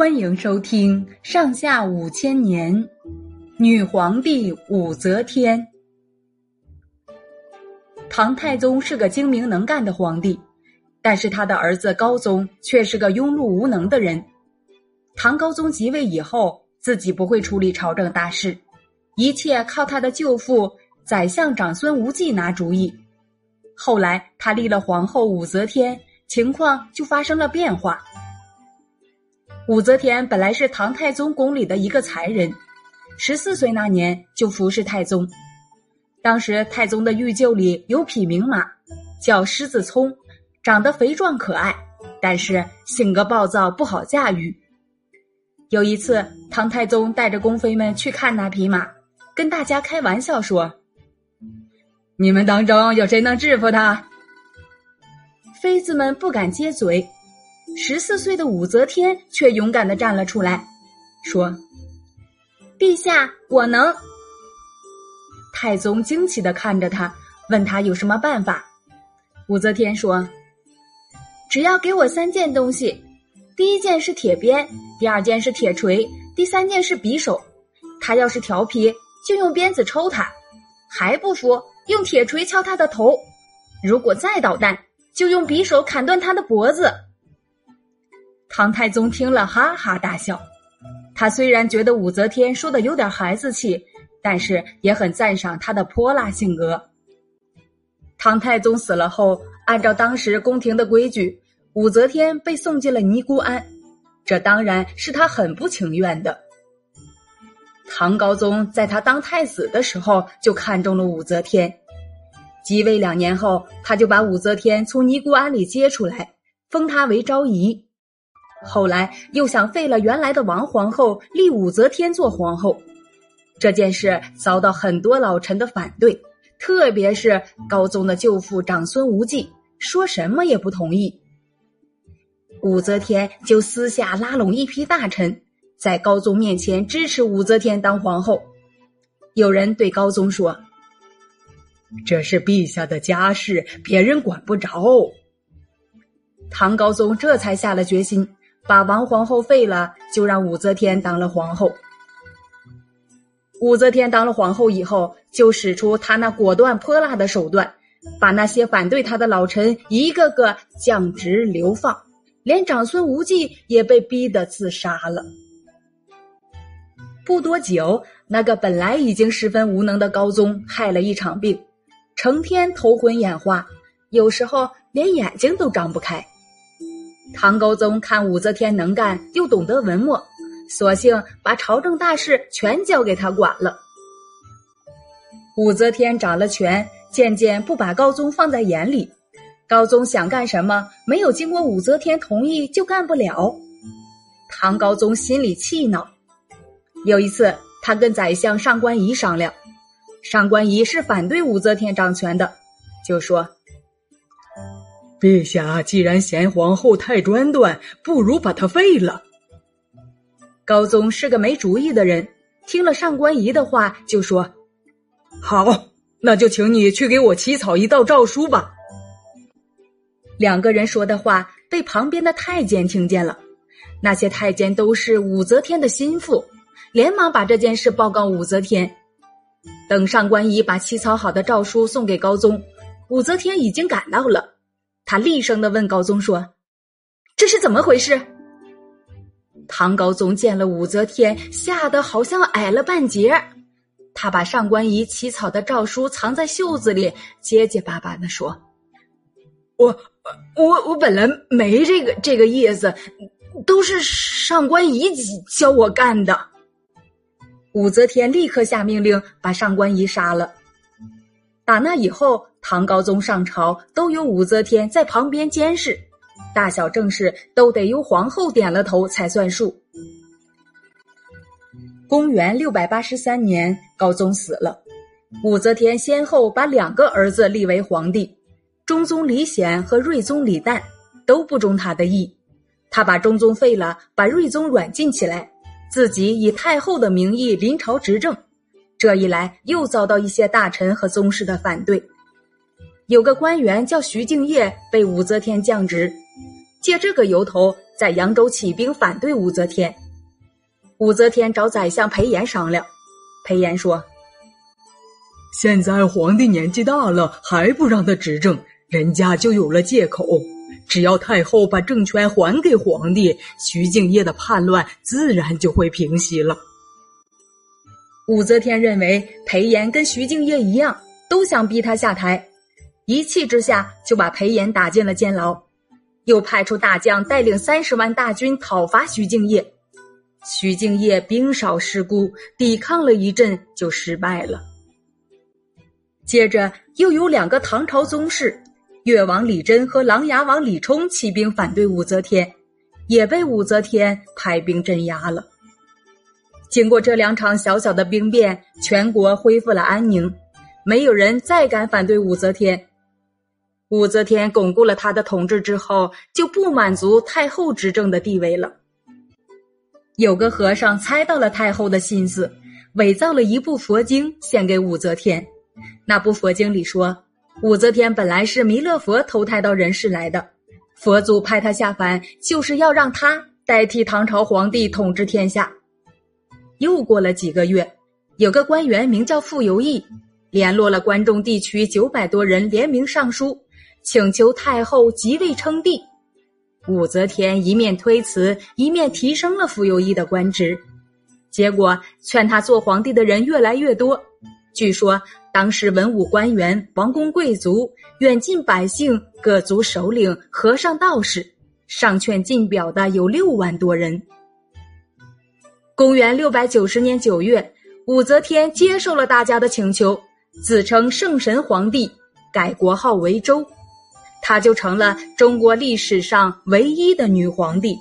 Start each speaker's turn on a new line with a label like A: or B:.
A: 欢迎收听《上下五千年》，女皇帝武则天。唐太宗是个精明能干的皇帝，但是他的儿子高宗却是个庸碌无能的人。唐高宗即位以后，自己不会处理朝政大事，一切靠他的舅父宰相长孙无忌拿主意。后来他立了皇后武则天，情况就发生了变化。武则天本来是唐太宗宫里的一个才人，十四岁那年就服侍太宗。当时太宗的御厩里有匹名马，叫狮子聪，长得肥壮可爱，但是性格暴躁，不好驾驭。有一次，唐太宗带着宫妃们去看那匹马，跟大家开玩笑说：“你们当中有谁能制服他？”妃子们不敢接嘴。十四岁的武则天却勇敢的站了出来，说：“陛下，我能。”太宗惊奇的看着他，问他有什么办法。武则天说：“只要给我三件东西，第一件是铁鞭，第二件是铁锤，第三件是匕首。他要是调皮，就用鞭子抽他；还不服，用铁锤敲他的头；如果再捣蛋，就用匕首砍断他的脖子。”唐太宗听了，哈哈大笑。他虽然觉得武则天说的有点孩子气，但是也很赞赏她的泼辣性格。唐太宗死了后，按照当时宫廷的规矩，武则天被送进了尼姑庵，这当然是他很不情愿的。唐高宗在他当太子的时候就看中了武则天，即位两年后，他就把武则天从尼姑庵里接出来，封她为昭仪。后来又想废了原来的王皇后，立武则天做皇后，这件事遭到很多老臣的反对，特别是高宗的舅父长孙无忌，说什么也不同意。武则天就私下拉拢一批大臣，在高宗面前支持武则天当皇后。有人对高宗说：“这是陛下的家事，别人管不着。”唐高宗这才下了决心。把王皇后废了，就让武则天当了皇后。武则天当了皇后以后，就使出她那果断泼辣的手段，把那些反对她的老臣一个个降职流放，连长孙无忌也被逼得自杀了。不多久，那个本来已经十分无能的高宗害了一场病，成天头昏眼花，有时候连眼睛都张不开。唐高宗看武则天能干又懂得文墨，索性把朝政大事全交给他管了。武则天掌了权，渐渐不把高宗放在眼里。高宗想干什么，没有经过武则天同意就干不了。唐高宗心里气恼。有一次，他跟宰相上官仪商量，上官仪是反对武则天掌权的，就说。
B: 陛下既然嫌皇后太专断，不如把她废了。
A: 高宗是个没主意的人，听了上官仪的话，就说：“
B: 好，那就请你去给我起草一道诏书吧。”
A: 两个人说的话被旁边的太监听见了，那些太监都是武则天的心腹，连忙把这件事报告武则天。等上官仪把起草好的诏书送给高宗，武则天已经赶到了。他厉声的问高宗说：“这是怎么回事？”唐高宗见了武则天，吓得好像矮了半截。他把上官仪起草的诏书藏在袖子里，结结巴巴的说：“我我我本来没这个这个意思，都是上官仪教我干的。”武则天立刻下命令把上官仪杀了。打那以后，唐高宗上朝都有武则天在旁边监视，大小政事都得由皇后点了头才算数。公元六百八十三年，高宗死了，武则天先后把两个儿子立为皇帝，中宗李显和睿宗李旦都不中他的意，他把中宗废了，把睿宗软禁起来，自己以太后的名义临朝执政。这一来，又遭到一些大臣和宗室的反对。有个官员叫徐敬业，被武则天降职。借这个由头在扬州起兵反对武则天。武则天找宰相裴炎商量，裴炎说：“
B: 现在皇帝年纪大了，还不让他执政，人家就有了借口。只要太后把政权还给皇帝，徐敬业的叛乱自然就会平息了。”
A: 武则天认为裴炎跟徐敬业一样，都想逼他下台，一气之下就把裴炎打进了监牢，又派出大将带领三十万大军讨伐徐敬业。徐敬业兵少势孤，抵抗了一阵就失败了。接着又有两个唐朝宗室，越王李贞和琅琊王李冲起兵反对武则天，也被武则天派兵镇压了。经过这两场小小的兵变，全国恢复了安宁，没有人再敢反对武则天。武则天巩固了她的统治之后，就不满足太后执政的地位了。有个和尚猜到了太后的心思，伪造了一部佛经献给武则天。那部佛经里说，武则天本来是弥勒佛投胎到人世来的，佛祖派他下凡，就是要让他代替唐朝皇帝统治天下。又过了几个月，有个官员名叫傅游义，联络了关中地区九百多人，联名上书，请求太后即位称帝。武则天一面推辞，一面提升了傅游义的官职。结果劝他做皇帝的人越来越多。据说当时文武官员、王公贵族、远近百姓、各族首领、和尚道士，上劝进表的有六万多人。公元六百九十年九月，武则天接受了大家的请求，自称圣神皇帝，改国号为周，她就成了中国历史上唯一的女皇帝。